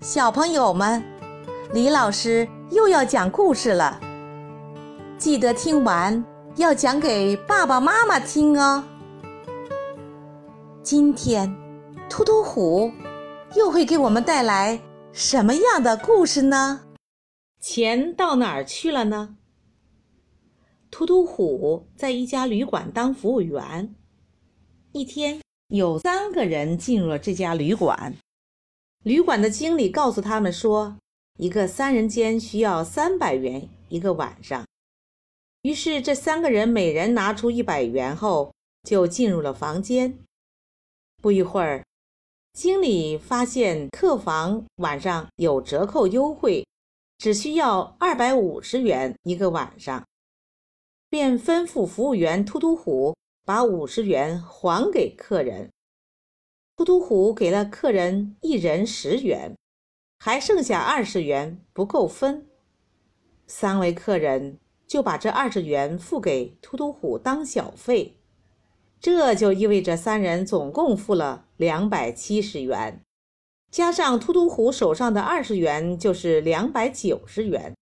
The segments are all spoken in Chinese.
小朋友们，李老师又要讲故事了，记得听完要讲给爸爸妈妈听哦。今天，突突虎又会给我们带来什么样的故事呢？钱到哪儿去了呢？突突虎在一家旅馆当服务员。一天，有三个人进入了这家旅馆。旅馆的经理告诉他们说，一个三人间需要三百元一个晚上。于是，这三个人每人拿出一百元后，就进入了房间。不一会儿，经理发现客房晚上有折扣优惠，只需要二百五十元一个晚上。便吩咐服务员突突虎把五十元还给客人。突突虎给了客人一人十元，还剩下二十元不够分。三位客人就把这二十元付给突突虎当小费，这就意味着三人总共付了两百七十元，加上突突虎手上的二十元就是两百九十元。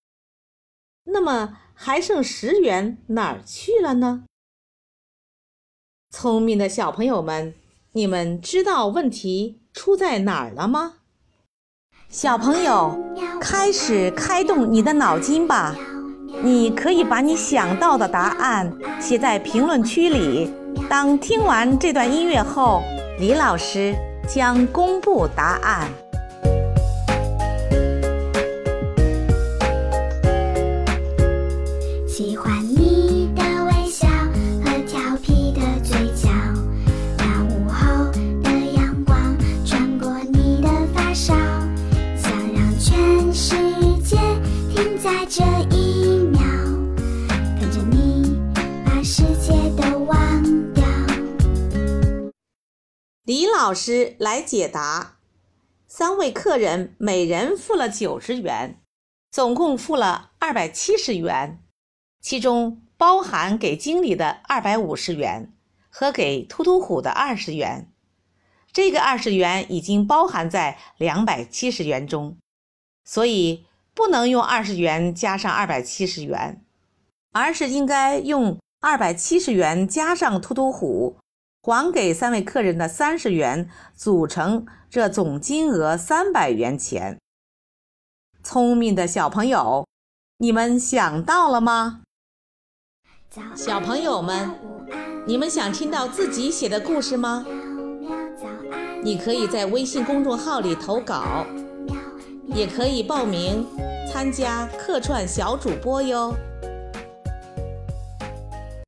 那么。还剩十元，哪儿去了呢？聪明的小朋友们，你们知道问题出在哪儿了吗？小朋友，开始开动你的脑筋吧！你可以把你想到的答案写在评论区里。当听完这段音乐后，李老师将公布答案。这一秒，跟着你把世界都忘掉李老师来解答：三位客人每人付了九十元，总共付了二百七十元，其中包含给经理的二百五十元和给突突虎的二十元。这个二十元已经包含在两百七十元中，所以不能用二十元加上二百七十元，而是应该用二百七十元加上突突虎。还给三位客人的三十元组成这总金额三百元钱。聪明的小朋友，你们想到了吗？小朋友们，你们想听到自己写的故事吗？你可以在微信公众号里投稿，也可以报名参加客串小主播哟。